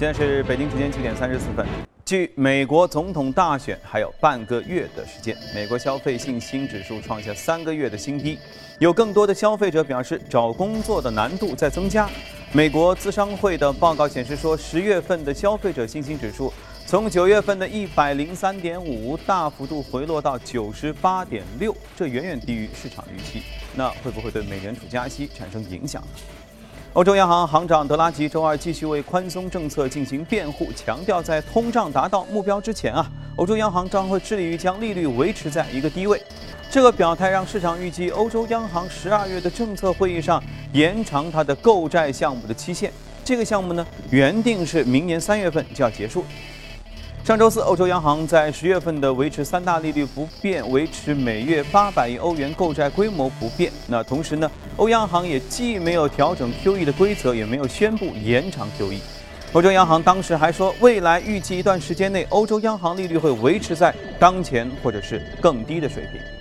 现在是北京时间七点三十四分。距美国总统大选还有半个月的时间，美国消费信心指数创下三个月的新低，有更多的消费者表示找工作的难度在增加。美国资商会的报告显示说，十月份的消费者信心指数从九月份的一百零三点五大幅度回落到九十八点六，这远远低于市场预期。那会不会对美联储加息产生影响呢？欧洲央行行长德拉吉周二继续为宽松政策进行辩护，强调在通胀达到目标之前啊，欧洲央行将会致力于将利率维持在一个低位。这个表态让市场预计欧洲央行十二月的政策会议上延长它的购债项目的期限。这个项目呢，原定是明年三月份就要结束。上周四，欧洲央行在十月份的维持三大利率不变，维持每月八百亿欧元购债规模不变。那同时呢，欧央行也既没有调整 QE 的规则，也没有宣布延长 QE。欧洲央行当时还说，未来预计一段时间内，欧洲央行利率会维持在当前或者是更低的水平。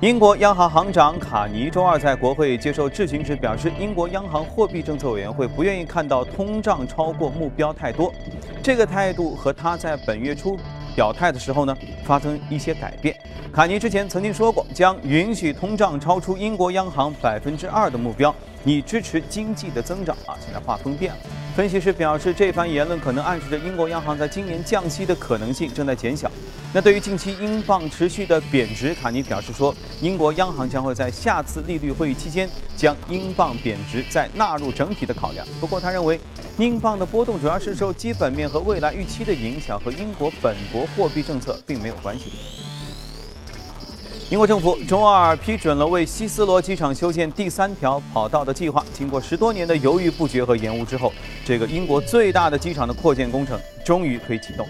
英国央行行长卡尼周二在国会接受质询时表示，英国央行货币政策委员会不愿意看到通胀超过目标太多。这个态度和他在本月初表态的时候呢发生一些改变。卡尼之前曾经说过，将允许通胀超出英国央行百分之二的目标，以支持经济的增长。啊，现在画风变了。分析师表示，这番言论可能暗示着英国央行在今年降息的可能性正在减小。那对于近期英镑持续的贬值，卡尼表示说，英国央行将会在下次利率会议期间将英镑贬值再纳入整体的考量。不过，他认为英镑的波动主要是受基本面和未来预期的影响，和英国本国货币政策并没有关系。英国政府周二批准了为希斯罗机场修建第三条跑道的计划。经过十多年的犹豫不决和延误之后，这个英国最大的机场的扩建工程终于可以启动。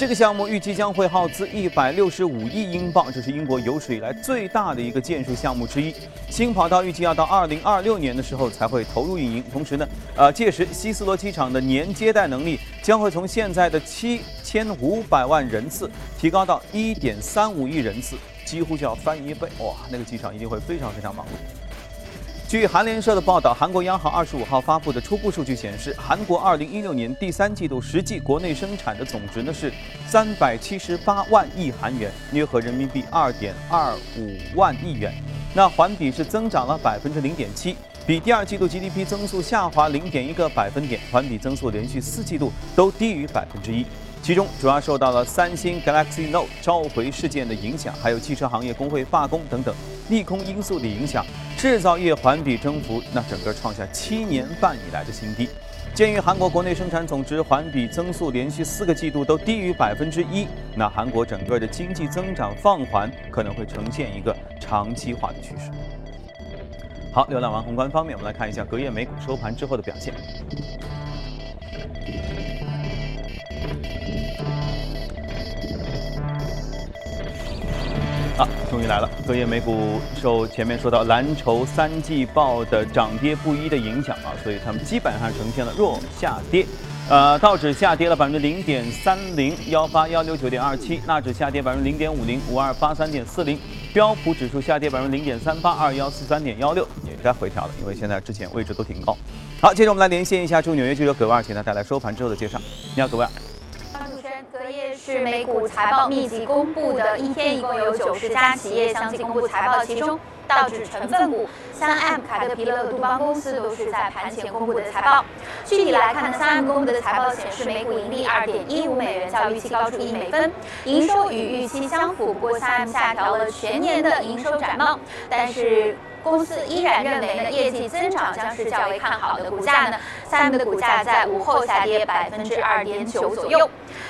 这个项目预计将会耗资一百六十五亿英镑，这是英国有史以来最大的一个建设项目之一。新跑道预计要到二零二六年的时候才会投入运营。同时呢，呃，届时希斯罗机场的年接待能力将会从现在的七千五百万人次提高到一点三五亿人次，几乎就要翻一倍。哇，那个机场一定会非常非常忙碌。据韩联社的报道，韩国央行二十五号发布的初步数据显示，韩国二零一六年第三季度实际国内生产的总值呢是三百七十八万亿韩元，约合人民币二点二五万亿元。那环比是增长了百分之零点七，比第二季度 GDP 增速下滑零点一个百分点，环比增速连续四季度都低于百分之一。其中主要受到了三星 Galaxy Note 召回事件的影响，还有汽车行业工会罢工等等利空因素的影响，制造业环比增幅那整个创下七年半以来的新低。鉴于韩国国内生产总值环比增速连续四个季度都低于百分之一，那韩国整个的经济增长放缓可能会呈现一个长期化的趋势。好，浏览完宏观方面，我们来看一下隔夜美股收盘之后的表现。啊，终于来了！隔夜美股受前面说到蓝筹三季报的涨跌不一的影响啊，所以他们基本上呈现了弱下跌。呃，道指下跌了百分之零点三零，幺八幺六九点二七；纳指下跌百分之零点五零，五二八三点四零；标普指数下跌百分之零点三八，二幺四三点幺六，也该回调了，因为现在之前位置都挺高。好，接着我们来连线一下驻纽约记者葛万，请他带来收盘之后的介绍。你好，葛万。是美股财报密集公布的一天，一共有九十家企业相继公布财报，其中道指成分股三 M、凯特彼勒、杜邦公司都是在盘前公布的财报。具体来看，三 M 公布的财报显示，每股盈利二点一五美元，较预期高出一美分，营收与预期相符。不过三 M 下调了全年的营收展望，但是。公司依然认为呢，业绩增长将是较为看好的。股价呢，三 M 的股价在午后下跌百分之二点九左右。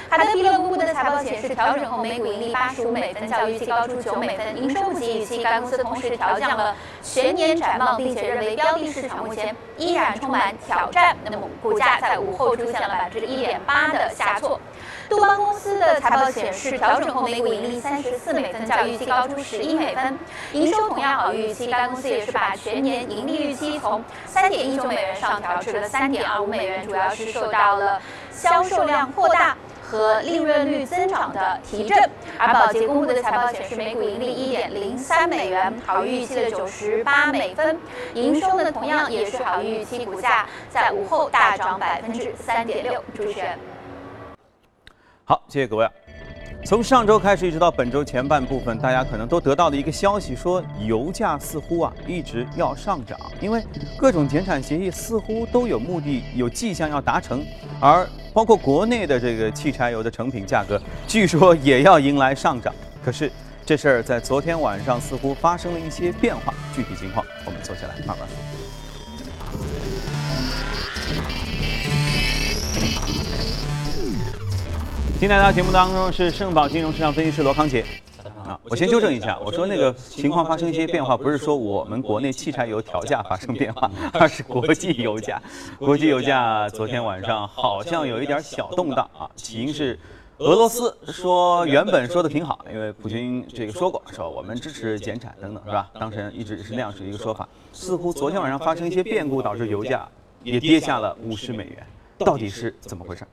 海德彼勒公布的财报显示，调整后每股盈利八十五美分，较预期高出九美分，营收不及预期。该公司同时调降了全年展望，并且认为标的市场目前依然充满挑战。那么股价在午后出现了百分之一点八的下挫。杜邦公司的财报显示，调整后每股盈利三十四美分，较预期高出十一美分，营收同样好于预期。该公司也是把全年盈利预期从三点一九美元上调至了三点二五美元，主要是受到了销售量扩大。和利润率增长的提振。而宝洁公布的财报显示，每股盈利一点零三美元，好于预期的九十八美分，营收呢同样也是好于预期，股价在午后大涨百分之三点六。主持人，好，谢谢各位。从上周开始一直到本周前半部分，大家可能都得到的一个消息，说油价似乎啊一直要上涨，因为各种减产协议似乎都有目的、有迹象要达成，而包括国内的这个汽柴油的成品价格，据说也要迎来上涨。可是这事儿在昨天晚上似乎发生了一些变化，具体情况我们坐下来慢慢说。今天的节目当中是盛宝金融市场分析师罗康杰。啊，我先纠正一下，我说那个情况发生一些变化，不是说我们国内汽柴油调价发生变化，而是国际油价。国际油价昨天晚上好像有一点小动荡啊，起因是俄罗斯说原本说的挺好，因为普京这个说过，说我们支持减产等等，是吧？当时一直是那样是一个说法，似乎昨天晚上发生一些变故，导致油价也跌下了五十美元，到底是怎么回事？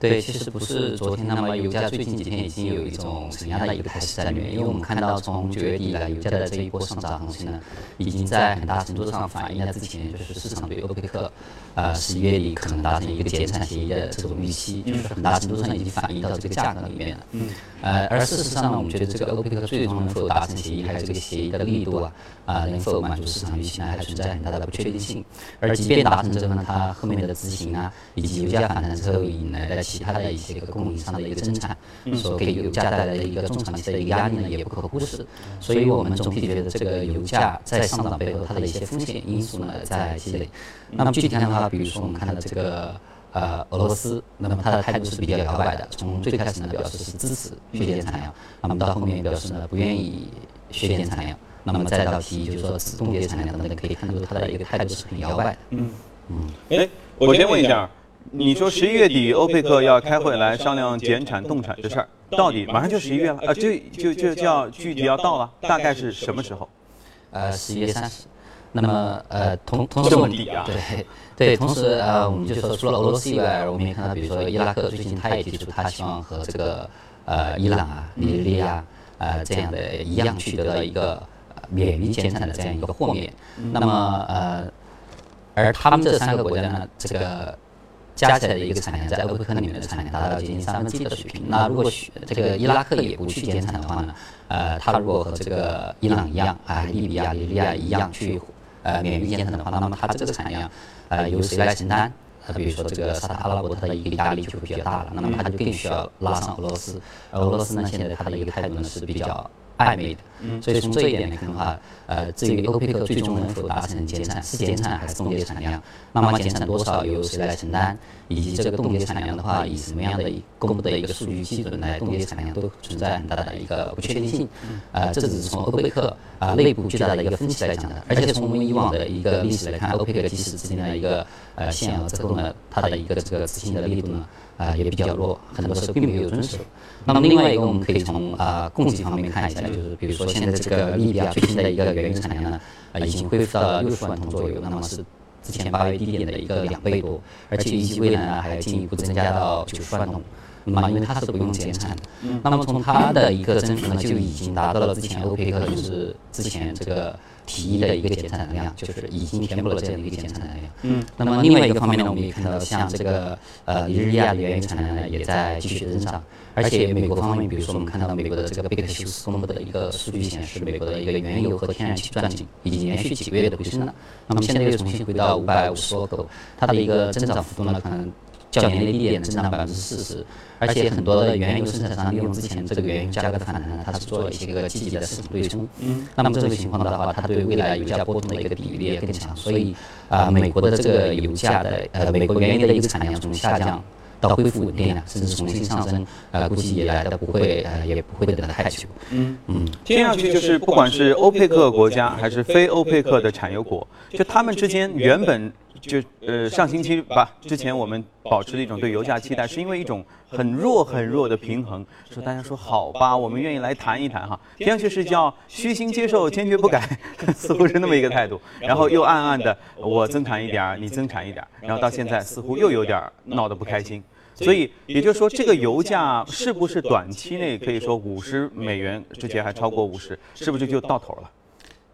对，其实不是昨天那么，油价最近几天已经有一种承压的一个态势在里面，因为我们看到从九月底以来，油价的这一波上涨行情呢，已经在很大程度上反映了之前就是市场对欧佩克，呃，十一月底可能达成一个减产协议的这种预期，就是很大程度上已经反映到这个价格里面了。嗯。呃，而事实上呢，我们觉得这个欧佩克最终能否达成协议，还有这个协议的力度啊，啊，能否满足市场预期呢，还存在很大的不确定性。而即便达成之后呢，它后面的执行啊，以及油价反弹之后引来的。其他的一些个供应商的一个增产，所给油价带来的一个中长期的一个压力呢，也不可忽视。所以我们总体觉得，这个油价在上涨背后，它的一些风险因素呢在积累。那么具体看的话，比如说我们看到这个呃俄罗斯，那么他的态度是比较摇摆的。从最开始呢表示是支持削减产量，那么到后面表示呢不愿意削减产量，那么再到提议就是说只冻结产量等等，可以看出他的一个态度是很摇摆的。嗯嗯，哎，我先问一下。你说十一月底欧佩克要开会来商量减产冻产这事儿，到底马上就十一月了啊？就就就要具体要到了，大概是什么时候？呃，十一月三十。那么呃，同同时我们对 对，同时呃，我们就说除了俄罗斯以外，我们也看到，比如说伊拉克最近他也提出他希望和这个呃伊朗啊、尼日利亚呃这样的一样取得了一个免于减产的这样一个豁免。那么呃，而他们这三个国家呢，这个。加起来的一个产量，在欧佩克里面的产量达到接近三分之一的水平。那如果这个伊拉克也不去减产的话呢？呃，他如果和这个伊朗一样啊，利比亚、利比亚一样去呃免于减产的话，那么它这个产量呃由谁来承担？呃，比如说这个沙特阿拉伯，它的一个压力就会比较大了。那么它就更需要拉上俄罗斯。而俄罗斯呢，现在它的一个态度呢是比较。暧昧的，所以从这一点来看的话，呃，至于欧佩克最终能否达成减产，是减产还是冻结产量，那么减产多少由谁来承担，以及这个冻结产量的话，以什么样的公布的一个数据基准来冻结产量，都存在很大的一个不确定性。呃，这只是从欧佩克啊内部巨大的一个分歧来讲的，而且从我们以往的一个历史来看，欧佩克即使制定了一个呃限额之后呢，它的一个这个执行的力度呢。啊，也比较弱，很多时候并没有遵守。那么另外一个，我们可以从啊供给方面看一下，就是比如说现在这个利比亚最新的一个原油产量呢，啊已经恢复到了六十万桶左右，那么是之前八月低点的一个两倍多，而且预计未来呢还要进一步增加到九十万桶。那么因为它是不用减产的，那么从它的一个增幅呢就已经达到了之前欧佩克就是之前这个。提议的一个减产量，就是已经填补了这样的一个减产量。嗯，那么另外一个方面呢，我们也看到，像这个呃尼日利亚的原油产量呢，也在继续增长。而且美国方面，比如说我们看到美国的这个贝克休斯公布的一个数据显示，美国的一个原油和天然气钻井已经连续几个月的回升了。那么现在又重新回到五百五十多口，它的一个增长幅度呢，可能。较年的低点增长百分之四十，而且很多的原油生产商利用之前这个原油价格的反弹呢，它是做了一些个积极的市场对冲。嗯。那么这种情况的话，它对未来油价波动的一个抵御力也更强。所以啊，美国的这个油价的呃，美国原油的一个产量从下降到恢复稳定了，甚至重新上升，呃，估计也来的不会呃，也不会等得太久。嗯嗯。听上去就是不管是欧佩克国家还是非欧佩克的产油国，就他们之间原本。就呃上星期吧，之前我们保持了一种对油价期待，是因为一种很弱很弱的平衡。说大家说好吧，我们愿意来谈一谈哈。听上去是叫虚心接受，坚决不改，似乎是那么一个态度。然后又暗暗的我增产一点儿，你增产一点儿，然后到现在似乎又有点闹得不开心。所以也就是说，这个油价是不是短期内可以说五十美元，之前还超过五十，是不是就到头了？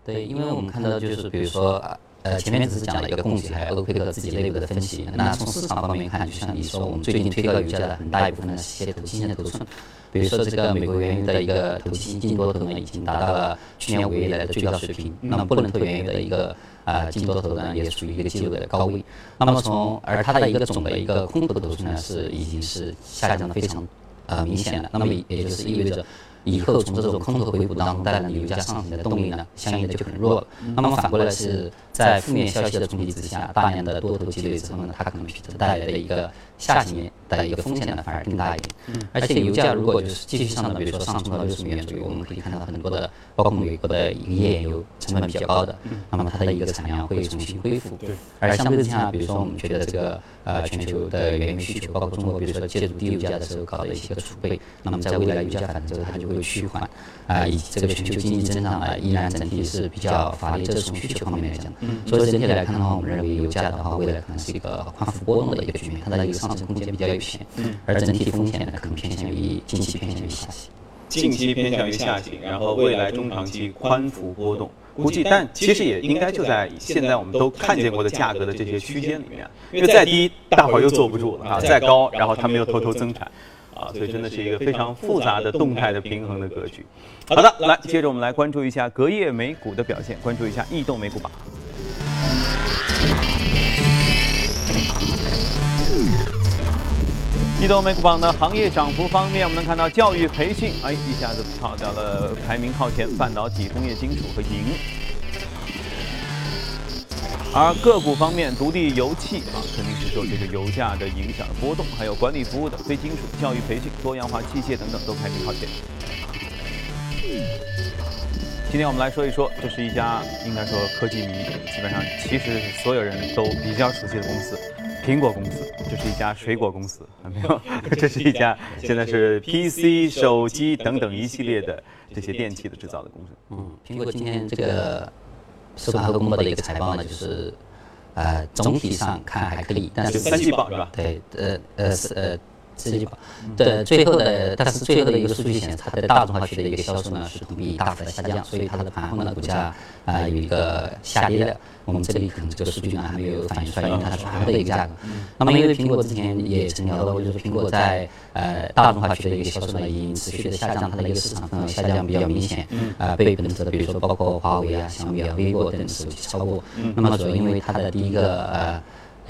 对，因为我们看到就是比如说。呃，前面只是讲了一个供给，还有欧佩克自己内部的分析。那从市场方面看，就像你说，我们最近推高油价的很大一部分呢是一些投机性的头寸，比如说这个美国原油的一个投机净多头呢，已经达到了去年五月以来的最高水平。那么布伦特原油的一个呃净多头呢，也属于一个记录的高位。那么从而它的一个总的一个空头头寸呢，是已经是下降的非常呃明显的。那么也就是意味着。以后从这种空头回补当中带来的油价上行的动力呢，相应的就很弱了。那么反过来是在负面消息的冲击之下，大量的多头积累之后呢，它可能带来的一个下行的一个风险呢，反而更大一点。而且油价如果就是继续上涨，比如说上冲到六十美元左右，我们可以看到很多的，包括美国的一个页岩油成本比较高的，那么它的一个产量会重新恢复。而相对之下，比如说我们觉得这个呃全球的原油需求，包括中国，比如说借助低油价的时候搞的一些个储备，那么在未来油价反弹之后，它就会。趋缓啊，以及这个全球经济增长啊，依然整体是比较乏力。这是从需求方面来讲，所以整体来看的话，我们认为油价的话，未来可能是一个宽幅波动的一个局面，它的一个上升空间比较有限。嗯而整体风险呢，可能偏向于近期偏向于下行。近期偏向于下行，然后未来中长期宽幅波动，估计，但其实也应该就在现在我们都看见过的价格的这些区间里面，因为再低大伙儿又坐不住了啊，再高，然后他们又偷偷增产。啊，所以真的是一个非常复杂的动态的平衡的格局。好的，来，接着我们来关注一下隔夜美股的表现，关注一下异动美股榜。移动美股榜的行业涨幅方面，我们能看到教育培训，哎，一下子跑掉了排名靠前，半导体、工业金属和银。而个股方面，独立油气啊，肯定是受这个油价的影响波动，还有管理服务的非金属、教育培训、多样化器械等等都排名靠前。今天我们来说一说，这是一家应该说科技迷基本上其实所有人都比较熟悉的公司——苹果公司。这是一家水果公司，没有？这是一家现在是 PC、手机等等一系列的这些电器的制造的公司。嗯，苹果今天这个。收盘后公布的一个财报呢，就是，呃，总体上看还可以，但是三季报是吧？对，呃，呃，是呃。四季报，对，最后的，但是最后的一个数据显示，它的大众化区的一个销售呢是同比大幅的下降，所以它的盘后呢股价啊有一个下跌的。我们这里可能这个数据呢还没有反映出来，因为它是盘后的一个价格。那么因为苹果之前也曾聊到过，就是苹果在呃大众化区的一个销售呢已经持续的下降，它的一个市场份额下降比较明显，啊，被本次的比如说包括华为啊、小米啊、vivo 等手机超过。那么主要因为它的第一个呃。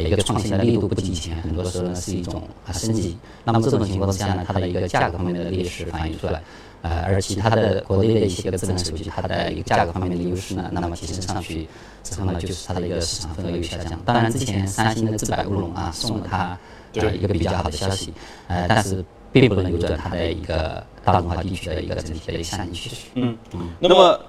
一个创新的力度不及以前，很多时候呢是一种啊升级。那么这种情况之下呢，它的一个价格方面的劣势反映出来，呃，而其他的国内的一些个智能手机，它的一个价格方面的优势呢，那么提升上去之后呢，就是它的一个市场份额有下降。当然，之前三星的自摆乌龙啊送了它一个比较好的消息，呃，但是并不能扭转它的一个大中华地区的一个整体的一个下行趋势。嗯嗯，那么。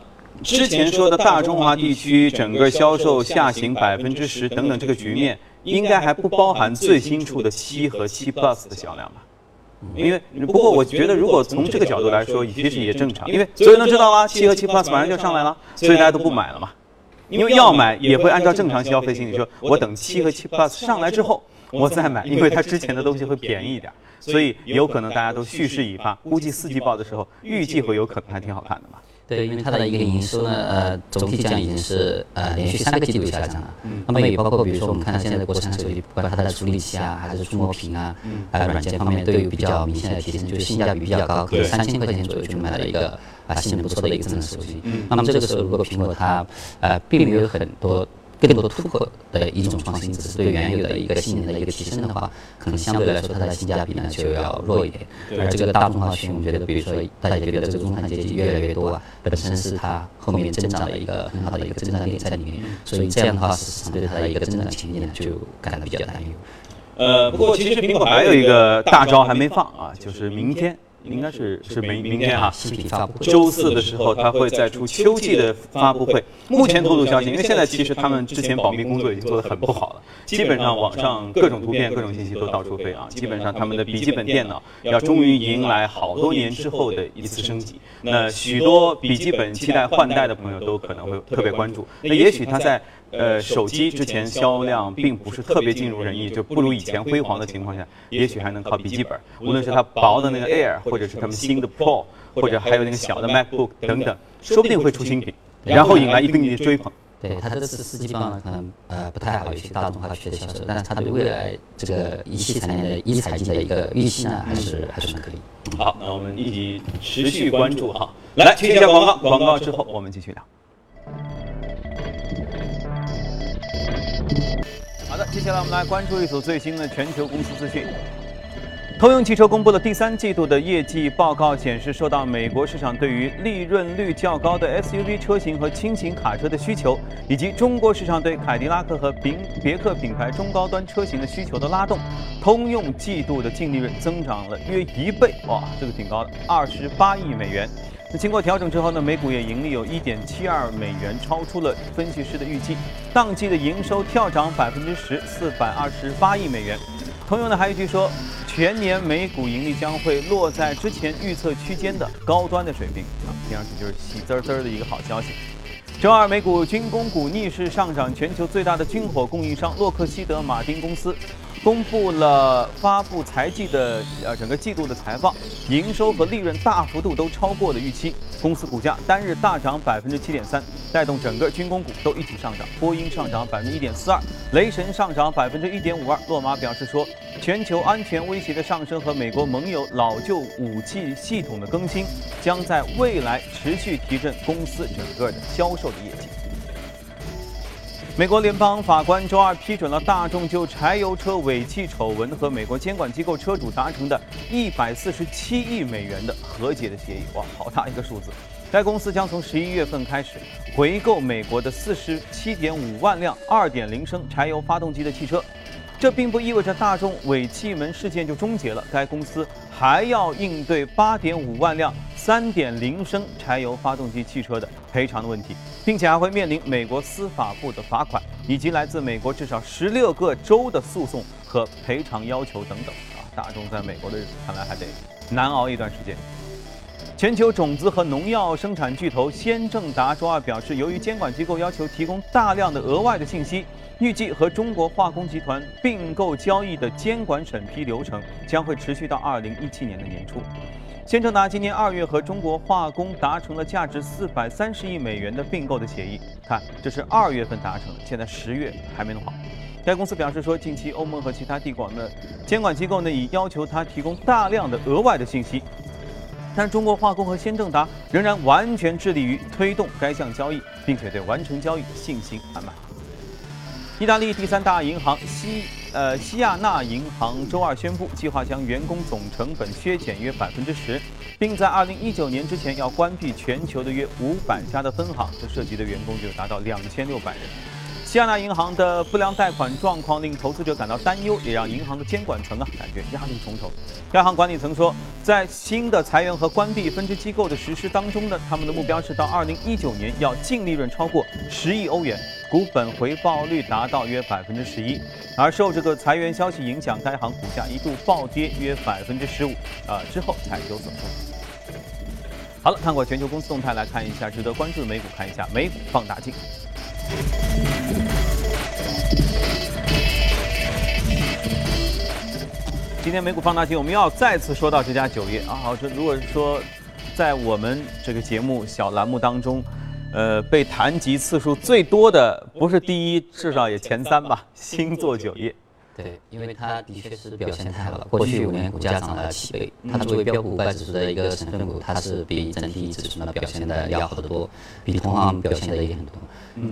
之前说的大中华地区整个销售下行百分之十等等这个局面，应该还不包含最新出的七和七 Plus 的销量吧？因为不过我觉得，如果从这个角度来说，其实也正常，因为所有人都知道啊，七和七 Plus 马上就上来了，所以大家都不买了嘛。因为要买也会按照正常消费心理，说我等七和七 Plus 上来之后我再买，因为它之前的东西会便宜一点，所以有可能大家都蓄势已发，估计四季报的时候预计会有可能还挺好看的嘛。对，因为它的一个营收呢，呃，总体讲已经是呃连续三个季度下降了。那么也包括比如说我们看到现在的国产手机，不管它的处理器啊，还是触摸屏啊，呃，软件方面都有比较明显的提升，就是性价比比较高，可能三千块钱左右就买了一个啊性能不错的一个智能手机。那么这个时候如果苹果它呃并没有很多。更多突破的一种创新，只是对原有的一个性能的一个提升的话，可能相对来说它的性价比呢就要弱一点。而这个大中华区，我们觉得，比如说大家觉得这个中产阶级越来越多啊，本身是它后面增长的一个很好的一个增长点在里面，所以这样的话，市场对它的一个增长前景呢就感到比较担忧。呃，不过其实苹果还有一个大招还没放啊，就是明天。应该是是明明天哈，周四的时候他会再出秋季的发布会。目前透露消息，因为现在其实他们之前保密工作已经做得很不好了，基本上网上各种图片、各种信息都到处飞啊。基本上他们的笔记本电脑要终于迎来好多年之后的一次升级。那许多笔记本期待换代的朋友都可能会特别关注。那也许他在呃，手机之前销量并不是特别尽如人意，就不如以前辉煌的情况下，也许还能靠笔记本，无论是它薄的那个 Air，或者是他们新的 Pro，或者还有那个小的 MacBook 等等，说不定会出新品，然后引来一定的追捧。对它这次四 G 方呢，可能呃不太好，有些大众化区的销售，但是它对未来这个仪器产业的一财经的一个预期呢，还是还是很可以。好，那我们一起持续关注哈。来，听一下广告，广告之后我们继续聊。好的，接下来我们来关注一组最新的全球公司资讯。通用汽车公布了第三季度的业绩报告，显示受到美国市场对于利润率较高的 SUV 车型和轻型卡车的需求，以及中国市场对凯迪拉克和别别克品牌中高端车型的需求的拉动，通用季度的净利润增长了约一倍，哇，这个挺高的，二十八亿美元。那经过调整之后呢，每股也盈利有一点七二美元，超出了分析师的预计，当季的营收跳涨百分之十，四百二十八亿美元。通用呢还有一句说。全年每股盈利将会落在之前预测区间的高端的水平啊，听上去就是喜滋滋的一个好消息。周二美股军工股逆势上涨，全球最大的军火供应商洛克希德马丁公司。公布了发布财季的呃整个季度的财报，营收和利润大幅度都超过了预期，公司股价单日大涨百分之七点三，带动整个军工股都一起上涨。波音上涨百分之一点四二，雷神上涨百分之一点五二。洛马表示说，全球安全威胁的上升和美国盟友老旧武器系统的更新，将在未来持续提振公司整个的销售的业绩。美国联邦法官周二批准了大众就柴油车尾气丑闻和美国监管机构车主达成的147亿美元的和解的协议。哇，好大一个数字！该公司将从十一月份开始回购美国的47.5万辆2.0升柴油发动机的汽车。这并不意味着大众尾气门事件就终结了，该公司还要应对8.5万辆3.0升柴油发动机汽车的赔偿的问题，并且还会面临美国司法部的罚款，以及来自美国至少16个州的诉讼和赔偿要求等等。啊，大众在美国的日子看来还得难熬一段时间。全球种子和农药生产巨头先正达周二表示，由于监管机构要求提供大量的额外的信息。预计和中国化工集团并购交易的监管审批流程将会持续到二零一七年的年初。先正达今年二月和中国化工达成了价值四百三十亿美元的并购的协议，看这是二月份达成的，现在十月还没弄好。该公司表示说，近期欧盟和其他地广的监管机构呢已要求他提供大量的额外的信息，但中国化工和先正达仍然完全致力于推动该项交易，并且对完成交易信心满满。意大利第三大银行西呃西亚纳银行周二宣布，计划将员工总成本削减约百分之十，并在二零一九年之前要关闭全球的约五百家的分行，这涉及的员工就达到两千六百人。西亚纳银行的不良贷款状况令投资者感到担忧，也让银行的监管层啊感觉压力重重。该行管理层说，在新的裁员和关闭分支机构的实施当中呢，他们的目标是到2019年要净利润超过十亿欧元，股本回报率达到约百分之十一。而受这个裁员消息影响，该行股价一度暴跌约百分之十五，啊之后才有所收。好了，看过全球公司动态，来看一下值得关注的美股，看一下美股放大镜。今天美股放大镜，我们要再次说到这家酒业啊。好，这如果说在我们这个节目小栏目当中，呃，被谈及次数最多的不是第一，至少也前三吧。星座酒业。对，因为它的确是表现太好了。过去五年股价涨了七倍，它作为标普五百指数的一个成分股，它是比整体指数呢表现的要好得多，比同行表现的也很多。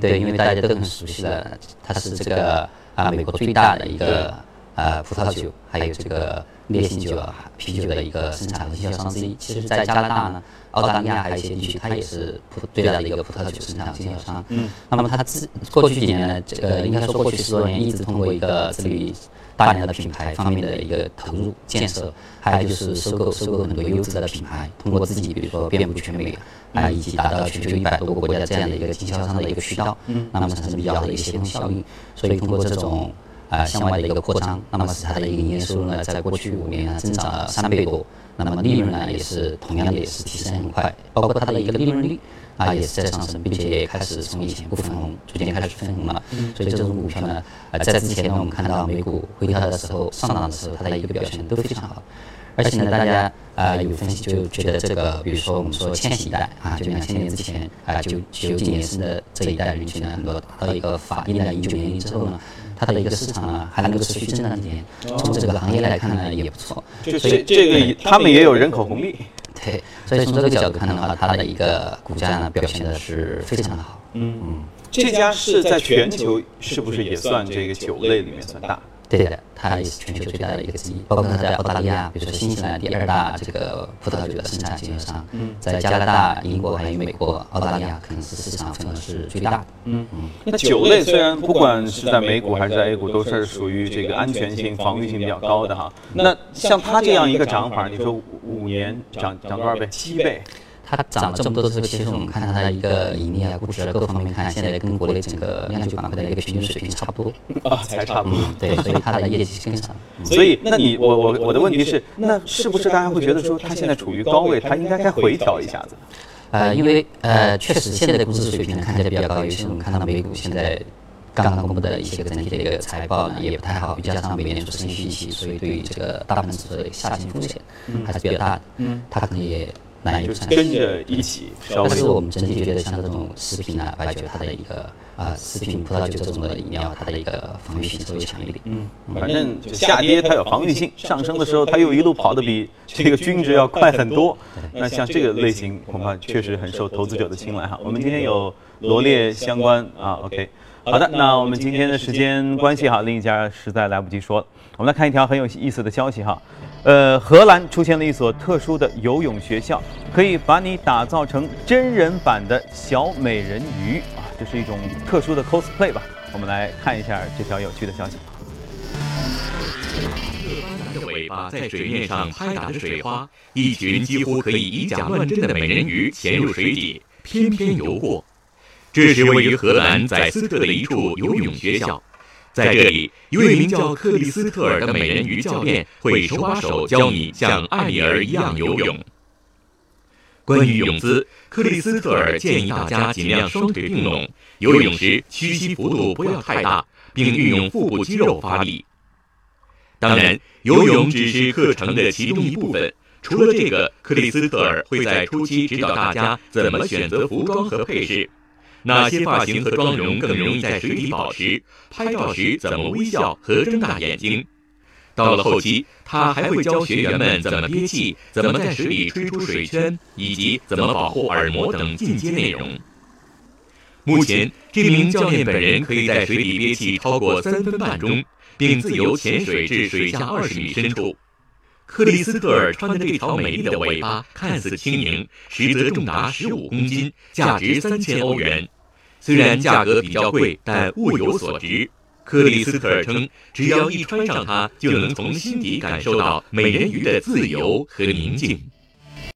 对，因为大家都很熟悉了，它是这个啊美国最大的一个呃葡萄酒还有这个烈性酒啤酒的一个生产和经销商之一。其实，在加拿大呢。澳大利亚还有一些地区，它也是葡最大的一个葡萄酒生产经销商。嗯，那么它自过去几年呢，这个应该说过去十多年一直通过一个致力于大量的品牌方面的一个投入建设，还有就是收购收购很多优质的品牌，通过自己比如说遍布全美啊，以及达到全球一百多个国家的这样的一个经销商的一个渠道，嗯，那么产生比较好的一个协同效应。所以通过这种啊向外的一个扩张，那么使它的一个营业收入呢，在过去五年呢增长了三倍多，那么利润呢也是同样的也是提升很快，包括它的一个利润率啊也是在上升，并且也开始从以前不分红逐渐开始分红了，所以这种股票呢，呃在之前呢我们看到美股回调的时候上涨的时候，它的一个表现都非常好。而且呢，大家啊有分析就觉得这个，比如说我们说千禧一代啊，就两千年之前啊，九九几年生的这一代人群呢，很多到一个法定的一九年龄之后呢，它的一个市场呢还能够持续增长几年。从这个行业来看呢，也不错。所以这个他们也有人口红利。对，所以从这个角度看的话，它的一个股价呢表现的是非常的好。嗯嗯，这家是在全球是不是也算这个酒类里面算大？对的，它也是全球最大的一个之一，包括它在澳大利亚，比如说新西兰第二大这个葡萄酒的生产经销商，在加拿大、英国还有美国、澳大利亚，可能是市场份额是最大的。嗯嗯。那酒类虽然不管是在美股还是在 A 股，都是属于这个安全性、防御性比较高的哈。那像它这样一个涨法，你说五年涨涨多少倍？七倍。它涨了这么多之后，其实我们看它的一个盈利啊、估值啊各方面看，现在跟国内整个酿酒板块的一个平均水平差不多啊，才差不多。对，所以它的业绩跟上。所以，那你我我我的问题是，那是不是大家会觉得说，它现在处于高位，它应该该回调一下子？呃，因为呃，确实现在的工资水平看起来比较高，尤其是我们看到美股现在刚刚公布的一些个整体的一个财报呢，也不太好，加上美联储升息预期，所以对于这个大盘指数的下行风险还是比较大的。嗯，它可能也。跟着一起，但是我们整体觉得，像这种食品啊、白酒，它的一个啊，食品、葡萄酒这种的饮料，它的一个防御性稍微强一点。嗯，反正下跌它有防御性，上升的时候它又一路跑得比这个均值要快很多。那像这个类型，恐怕确实很受投资者的青睐哈。我们今天有罗列相关啊，OK，好的，那我们今天的时间关系哈，另一家实在来不及说了。我们来看一条很有意思的消息哈。呃，荷兰出现了一所特殊的游泳学校，可以把你打造成真人版的小美人鱼啊！这是一种特殊的 cosplay 吧？我们来看一下这条有趣的消息。的尾巴在水面上拍打着水花，一群几乎可以以假乱真的美人鱼潜入水底，翩翩游过。这是位于荷兰在斯特的一处游泳学校。在这里，一位名叫克里斯特尔的美人鱼教练会手把手教你像艾丽儿一样游泳。关于泳姿，克里斯特尔建议大家尽量双腿并拢，游泳时屈膝幅度不要太大，并运用腹部肌肉发力。当然，游泳只是课程的其中一部分。除了这个，克里斯特尔会在初期指导大家怎么选择服装和配饰。哪些发型和妆容更容易在水里保持？拍照时怎么微笑和睁大眼睛？到了后期，他还会教学员们怎么憋气，怎么在水里吹出水圈，以及怎么保护耳膜等进阶内容。目前，这名教练本人可以在水里憋气超过三分半钟，并自由潜水至水下二十米深处。克里斯特尔穿的这条美丽的尾巴看似轻盈，实则重达十五公斤，价值三千欧元。虽然价格比较贵，但物有所值。克里斯特尔称，只要一穿上它，就能从心底感受到美人鱼的自由和宁静。